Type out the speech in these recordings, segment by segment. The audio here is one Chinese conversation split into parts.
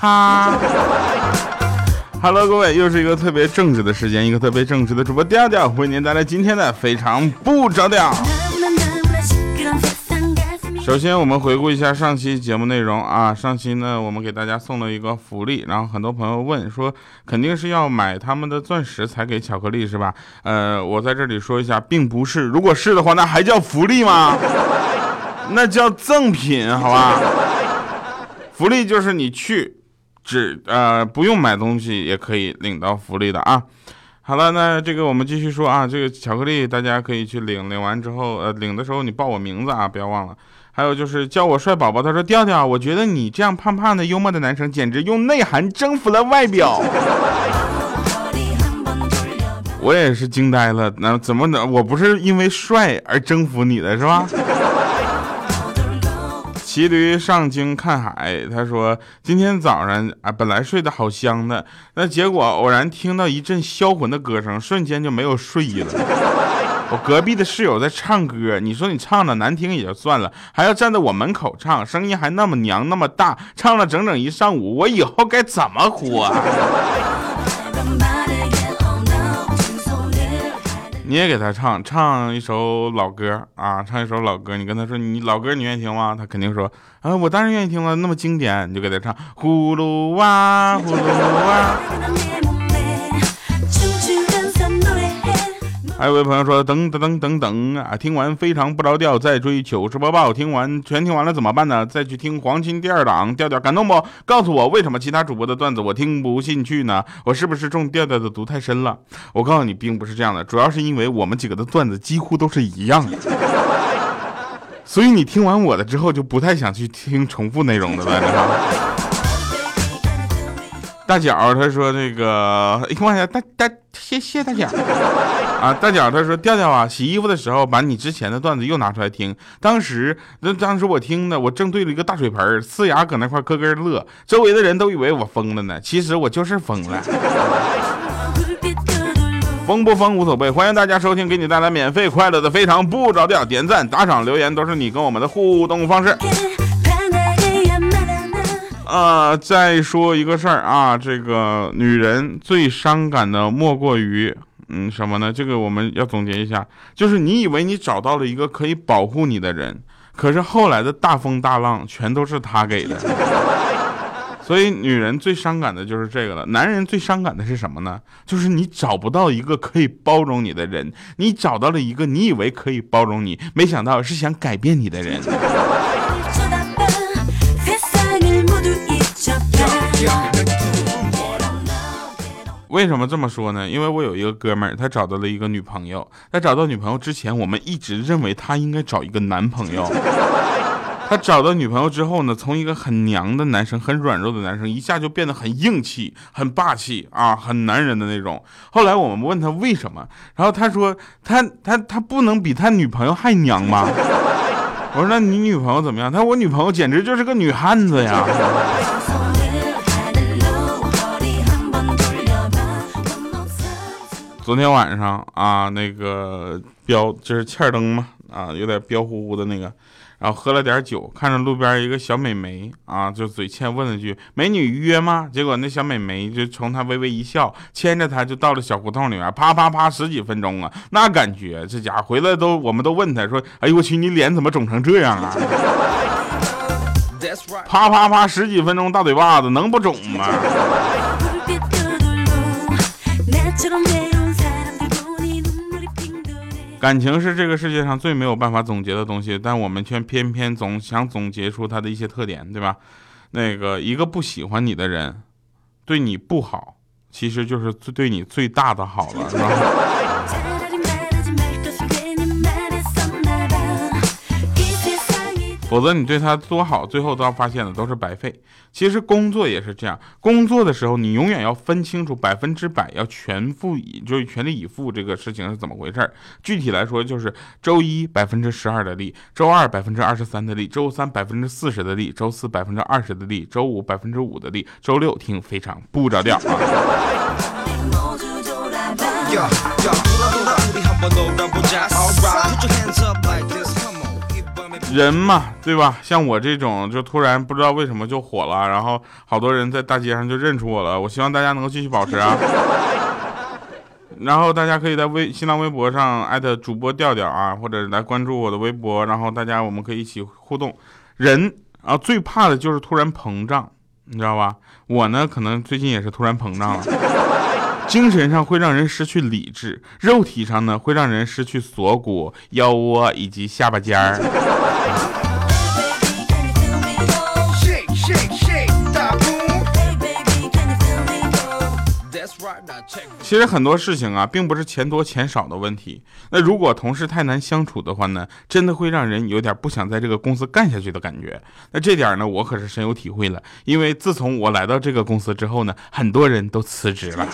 哈！Hello，各位，又是一个特别正直的时间，一个特别正直的主播调调，为您带来今天的非常不着调。首先，我们回顾一下上期节目内容啊。上期呢，我们给大家送了一个福利，然后很多朋友问说，肯定是要买他们的钻石才给巧克力是吧？呃，我在这里说一下，并不是。如果是的话，那还叫福利吗？那叫赠品，好吧？福利就是你去，只呃不用买东西也可以领到福利的啊。好了，那这个我们继续说啊，这个巧克力大家可以去领，领完之后呃领的时候你报我名字啊，不要忘了。还有就是叫我帅宝宝，他说调调，我觉得你这样胖胖的幽默的男生，简直用内涵征服了外表。我也是惊呆了，那怎么能？我不是因为帅而征服你的是吧？骑驴上京看海，他说今天早上啊，本来睡得好香的，那结果偶然听到一阵销魂的歌声，瞬间就没有睡意了。我隔壁的室友在唱歌，你说你唱的难听也就算了，还要站在我门口唱，声音还那么娘那么大，唱了整整一上午，我以后该怎么活？你也给他唱唱一首老歌啊，唱一首老歌。你跟他说，你老歌你愿意听吗？他肯定说，啊，我当然愿意听了，那么经典，你就给他唱葫芦娃，葫芦娃。还有位朋友说，等等等等等啊，听完非常不着调，再追糗事播报，听完全听完了怎么办呢？再去听黄金第二档，调调感动不？告诉我为什么其他主播的段子我听不进去呢？我是不是中调调的毒太深了？我告诉你，并不是这样的，主要是因为我们几个的段子几乎都是一样的，所以你听完我的之后就不太想去听重复内容的了，大脚他说那个，哎呀大大谢谢大脚。啊，大脚他说调调啊，洗衣服的时候把你之前的段子又拿出来听。当时那当时我听的，我正对着一个大水盆，呲牙搁那块咯咯乐，周围的人都以为我疯了呢。其实我就是疯了，疯不疯无所谓。欢迎大家收听，给你带来免费快乐的非常不着调，点赞、打赏、留言都是你跟我们的互动方式。啊，再说一个事儿啊，这个女人最伤感的莫过于。嗯，什么呢？这个我们要总结一下，就是你以为你找到了一个可以保护你的人，可是后来的大风大浪全都是他给的。所以女人最伤感的就是这个了。男人最伤感的是什么呢？就是你找不到一个可以包容你的人，你找到了一个你以为可以包容你，没想到是想改变你的人。为什么这么说呢？因为我有一个哥们儿，他找到了一个女朋友。在找到女朋友之前，我们一直认为他应该找一个男朋友。他找到女朋友之后呢，从一个很娘的男生、很软弱的男生，一下就变得很硬气、很霸气啊，很男人的那种。后来我们问他为什么，然后他说他他他不能比他女朋友还娘吗？我说那你女朋友怎么样？他说我女朋友简直就是个女汉子呀。昨天晚上啊，那个彪就是欠灯嘛，啊，有点彪呼呼的那个，然后喝了点酒，看着路边一个小美眉啊，就嘴欠问了句：“美女约吗？”结果那小美眉就冲他微微一笑，牵着他就到了小胡同里面，啪啪啪十几分钟啊，那感觉这家伙回来都，我们都问他说：“哎呦我去，你脸怎么肿成这样啊？”啪啪啪十几分钟大嘴巴子能不肿吗？感情是这个世界上最没有办法总结的东西，但我们却偏偏总想总结出它的一些特点，对吧？那个一个不喜欢你的人，对你不好，其实就是最对你最大的好了，是吧？否则你对他多好，最后都要发现的都是白费。其实工作也是这样，工作的时候你永远要分清楚百分之百要全付以，就是全力以赴这个事情是怎么回事具体来说就是周一百分之十二的力，周二百分之二十三的力，周三百分之四十的力，周四百分之二十的力，周五百分之五的力，周六听非常不着调啊。人嘛，对吧？像我这种就突然不知道为什么就火了，然后好多人在大街上就认出我了。我希望大家能够继续保持啊。然后大家可以在微新浪微博上艾特主播调调啊，或者来关注我的微博，然后大家我们可以一起互动。人啊，最怕的就是突然膨胀，你知道吧？我呢，可能最近也是突然膨胀了。精神上会让人失去理智，肉体上呢会让人失去锁骨、腰窝以及下巴尖儿。其实很多事情啊，并不是钱多钱少的问题。那如果同事太难相处的话呢，真的会让人有点不想在这个公司干下去的感觉。那这点呢，我可是深有体会了。因为自从我来到这个公司之后呢，很多人都辞职了。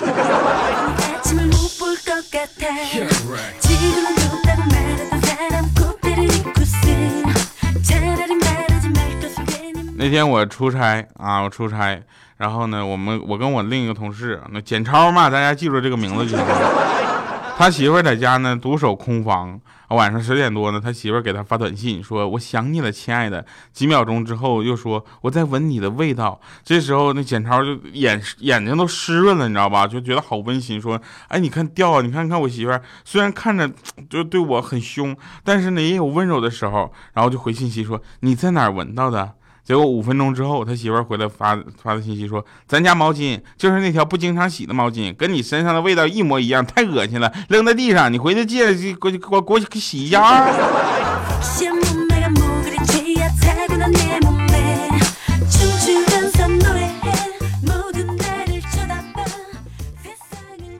那天我出差啊，我出差。然后呢，我们我跟我另一个同事，那简超嘛，大家记住这个名字就行了。他媳妇在家呢，独守空房。晚上十点多呢，他媳妇给他发短信说：“我想你了，亲爱的。”几秒钟之后又说：“我在闻你的味道。”这时候那简超就眼眼睛都湿润了，你知道吧？就觉得好温馨。说：“哎，你看调啊，你看看我媳妇，虽然看着就对我很凶，但是呢也有温柔的时候。”然后就回信息说：“你在哪儿闻到的？”结果五分钟之后，他媳妇儿回来发发的信息说：“咱家毛巾就是那条不经常洗的毛巾，跟你身上的味道一模一样，太恶心了，扔在地上。你回去借去，过去给我给我洗一下。”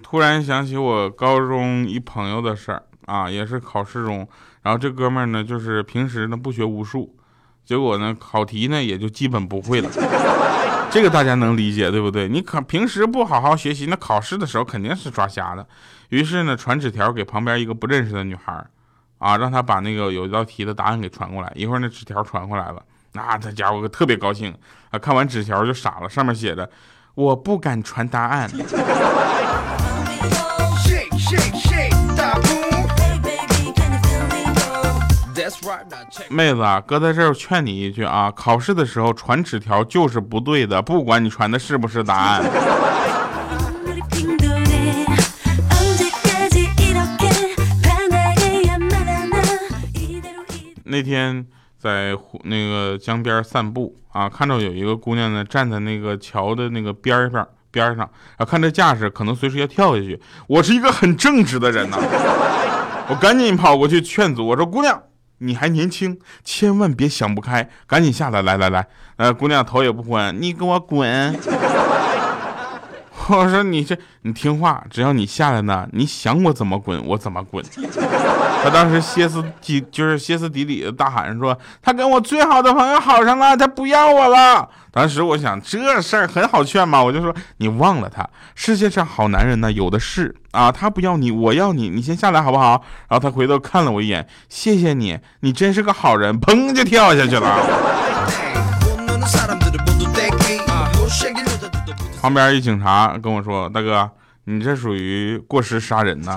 突然想起我高中一朋友的事儿啊，也是考试中，然后这哥们儿呢，就是平时呢不学无术。结果呢，考题呢也就基本不会了，这个大家能理解对不对？你考平时不好好学习，那考试的时候肯定是抓瞎的。于是呢，传纸条给旁边一个不认识的女孩，啊，让她把那个有一道题的答案给传过来。一会儿那纸条传过来了，那这家伙特别高兴啊，看完纸条就傻了，上面写着：“我不敢传答案。”妹子啊，哥在这儿劝你一句啊，考试的时候传纸条就是不对的，不管你传的是不是答案。那天在湖那个江边散步啊，看到有一个姑娘呢，站在那个桥的那个边上边上啊，看这架势，可能随时要跳下去。我是一个很正直的人呐，我赶紧跑过去劝阻，我说姑娘。你还年轻，千万别想不开，赶紧下来！来来来，呃，姑娘头也不回，你给我滚！我说你这，你听话，只要你下来呢，你想我怎么滚，我怎么滚。他当时歇斯底，就是歇斯底里的大喊说：“他跟我最好的朋友好上了，他不要我了。”当时我想这事儿很好劝嘛，我就说你忘了他，世界上好男人呢有的是啊，他不要你，我要你，你先下来好不好？然后他回头看了我一眼，谢谢你，你真是个好人，砰就跳下去了。旁边一警察跟我说：“大哥，你这属于过失杀人呐。”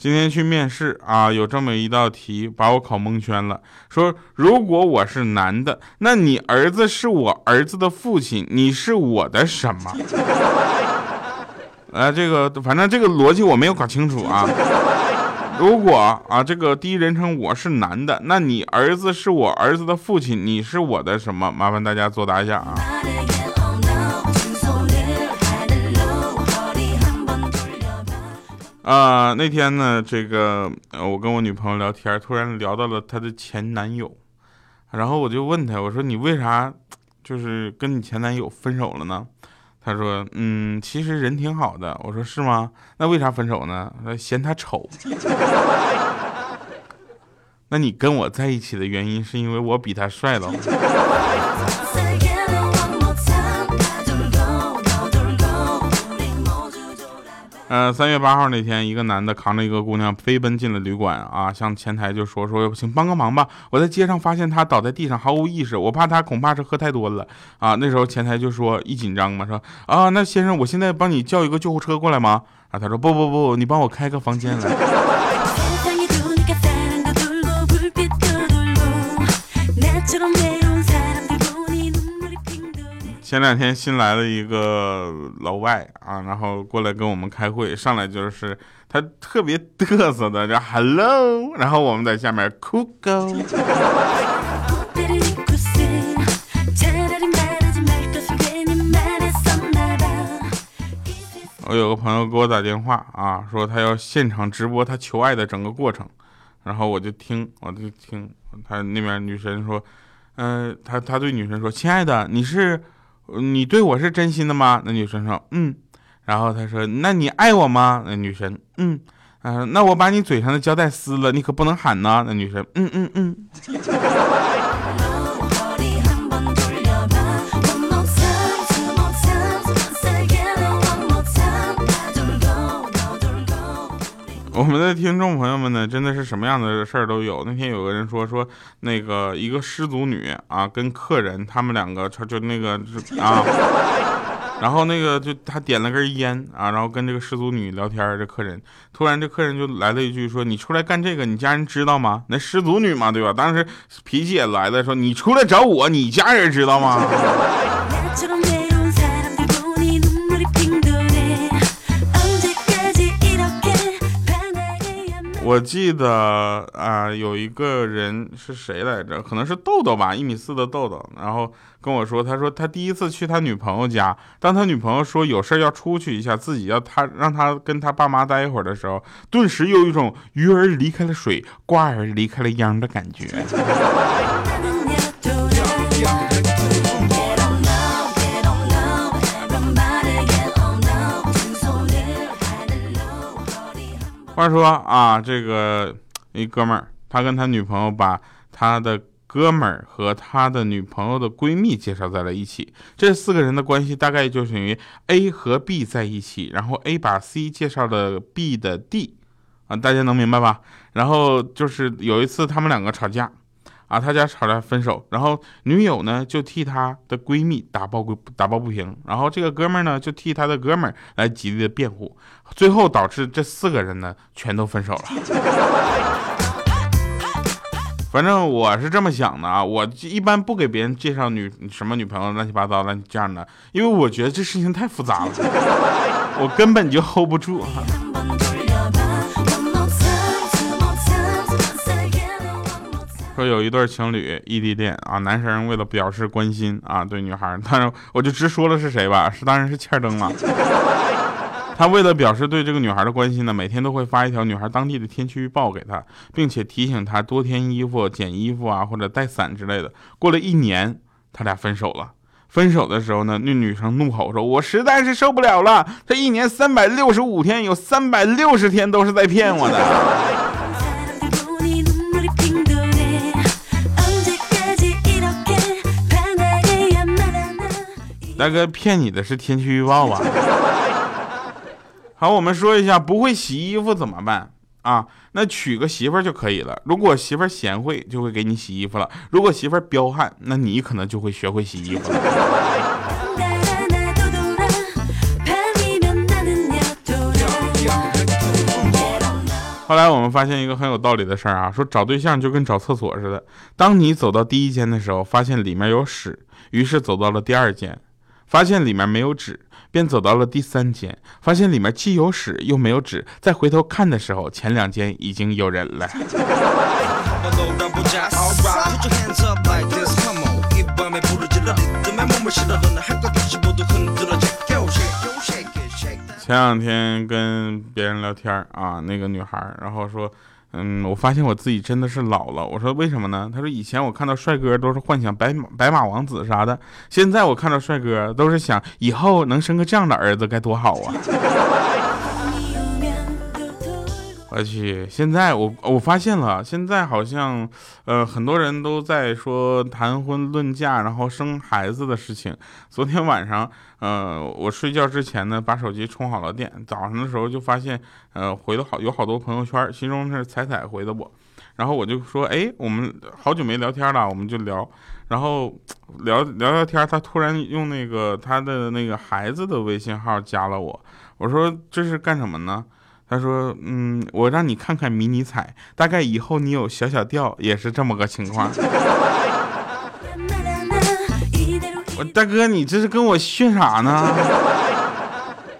今天去面试啊，有这么一道题把我考蒙圈了。说如果我是男的，那你儿子是我儿子的父亲，你是我的什么？呃，这个反正这个逻辑我没有搞清楚啊。如果啊，这个第一人称我是男的，那你儿子是我儿子的父亲，你是我的什么？麻烦大家作答一下啊。啊，那天呢，这个我跟我女朋友聊天，突然聊到了她的前男友，然后我就问她，我说你为啥就是跟你前男友分手了呢？她说：“嗯，其实人挺好的。”我说：“是吗？那为啥分手呢？”她嫌他丑。那你跟我在一起的原因是因为我比他帅了。呃，三月八号那天，一个男的扛着一个姑娘飞奔进了旅馆啊，向前台就说说，请帮个忙吧，我在街上发现她倒在地上毫无意识，我怕她恐怕是喝太多了啊。那时候前台就说一紧张嘛，说啊，那先生，我现在帮你叫一个救护车过来吗？啊，他说不不不，你帮我开个房间来。前两天新来了一个老外啊，然后过来跟我们开会，上来就是他特别嘚瑟的叫 Hello，然后我们在下面酷狗。我有个朋友给我打电话啊，说他要现场直播他求爱的整个过程，然后我就听，我就听他那边女神说，嗯，他他对女神说，亲爱的，你是。你对我是真心的吗？那女生说，嗯。然后他说，那你爱我吗？那女生，嗯。啊，那我把你嘴上的胶带撕了，你可不能喊呢。那女生，嗯嗯嗯。听众朋友们呢，真的是什么样的事儿都有。那天有个人说说，那个一个失足女啊，跟客人他们两个就就那个啊，然后那个就他点了根烟啊，然后跟这个失足女聊天。这客人突然这客人就来了一句说：“你出来干这个，你家人知道吗？”那失足女嘛，对吧？当时脾气也来了，说：“你出来找我，你家人知道吗？” 我记得啊，有一个人是谁来着？可能是豆豆吧，一米四的豆豆。然后跟我说，他说他第一次去他女朋友家，当他女朋友说有事要出去一下，自己要他让他跟他爸妈待一会儿的时候，顿时有一种鱼儿离开了水，瓜儿离开了秧的感觉。话说啊，这个一哥们儿，他跟他女朋友把他的哥们儿和他的女朋友的闺蜜介绍在了一起。这四个人的关系大概就等于 A 和 B 在一起，然后 A 把 C 介绍了 B 的 D，啊，大家能明白吧？然后就是有一次他们两个吵架。啊，他家吵架分手，然后女友呢就替他的闺蜜打抱不打抱不平，然后这个哥们儿呢就替他的哥们儿来极力的辩护，最后导致这四个人呢全都分手了。反正我是这么想的啊，我一般不给别人介绍女什么女朋友乱七八糟的这样的，因为我觉得这事情太复杂了，我根本就 hold 不住。说有一对情侣异地恋啊，男生为了表示关心啊，对女孩，当然我就直说了是谁吧，是当然是欠灯了。他为了表示对这个女孩的关心呢，每天都会发一条女孩当地的天气预报给她，并且提醒她多添衣服、捡衣服啊，或者带伞之类的。过了一年，他俩分手了。分手的时候呢，那女生怒吼说：“我实在是受不了了，这一年三百六十五天，有三百六十天都是在骗我的。”大哥骗你的是天气预报吧？好，我们说一下不会洗衣服怎么办啊？那娶个媳妇儿就可以了。如果媳妇儿贤惠，就会给你洗衣服了；如果媳妇儿彪悍，那你可能就会学会洗衣服了。后来我们发现一个很有道理的事儿啊，说找对象就跟找厕所似的，当你走到第一间的时候，发现里面有屎，于是走到了第二间。发现里面没有纸，便走到了第三间，发现里面既有屎又没有纸，再回头看的时候，前两间已经有人了。前两天跟别人聊天啊，那个女孩，然后说。嗯，我发现我自己真的是老了。我说为什么呢？他说以前我看到帅哥都是幻想白马白马王子啥的，现在我看到帅哥都是想以后能生个这样的儿子该多好啊！我去，现在我我发现了，现在好像，呃，很多人都在说谈婚论嫁，然后生孩子的事情。昨天晚上，呃，我睡觉之前呢，把手机充好了电，早上的时候就发现，呃，回了好有好多朋友圈，其中是彩彩回的我，然后我就说，哎，我们好久没聊天了，我们就聊，然后聊聊聊天，他突然用那个他的那个孩子的微信号加了我，我说这是干什么呢？他说：“嗯，我让你看看迷你彩，大概以后你有小小调也是这么个情况。”我大哥，你这是跟我炫啥呢？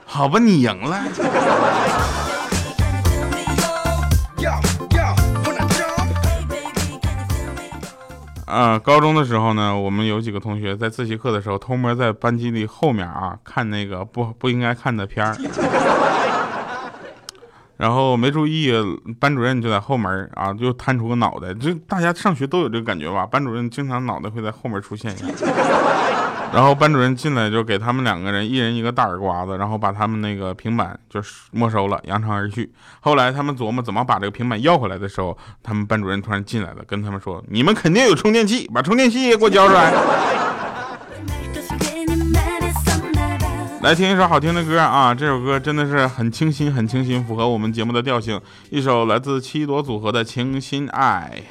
好吧，你赢了。啊，高中的时候呢，我们有几个同学在自习课的时候偷摸在班级里后面啊看那个不不应该看的片儿。然后没注意，班主任就在后门啊，就探出个脑袋。就大家上学都有这个感觉吧？班主任经常脑袋会在后门出现一下。然后班主任进来就给他们两个人一人一个大耳刮子，然后把他们那个平板就是没收了，扬长而去。后来他们琢磨怎么把这个平板要回来的时候，他们班主任突然进来了，跟他们说：“你们肯定有充电器，把充电器给我交出来。”来听一首好听的歌啊！这首歌真的是很清新，很清新，符合我们节目的调性。一首来自七朵组合的《清新爱》。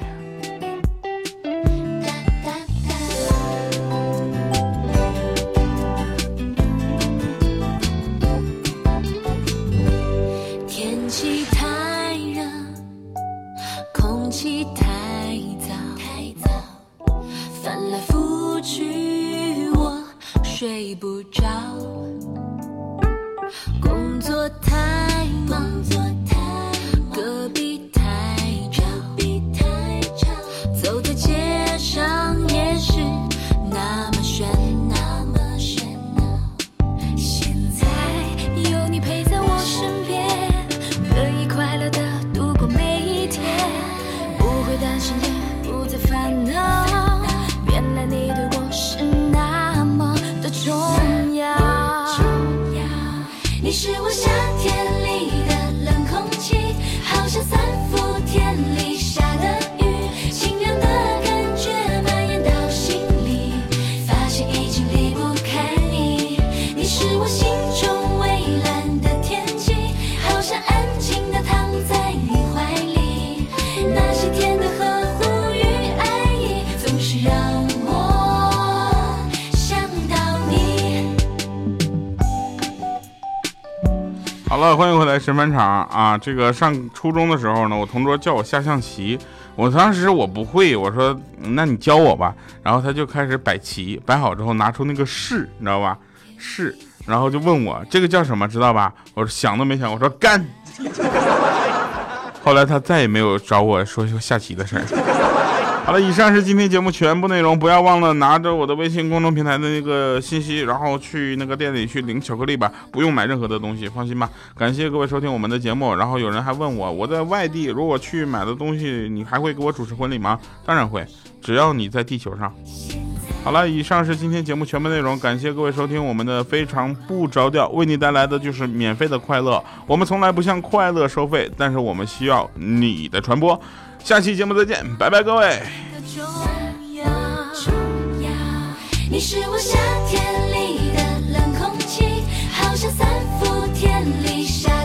神返场啊！这个上初中的时候呢，我同桌叫我下象棋，我当时我不会，我说那你教我吧。然后他就开始摆棋，摆好之后拿出那个士，你知道吧？士，然后就问我这个叫什么，知道吧？我说想都没想，我说干。后来他再也没有找我说下棋的事儿。好了，以上是今天节目全部内容，不要忘了拿着我的微信公众平台的那个信息，然后去那个店里去领巧克力吧，不用买任何的东西，放心吧。感谢各位收听我们的节目，然后有人还问我，我在外地，如果去买的东西，你还会给我主持婚礼吗？当然会，只要你在地球上。好了，以上是今天节目全部内容，感谢各位收听，我们的非常不着调为你带来的就是免费的快乐，我们从来不向快乐收费，但是我们需要你的传播。下期节目再见，拜拜各位。你是我夏天里的冷空气，好像三伏天里沙。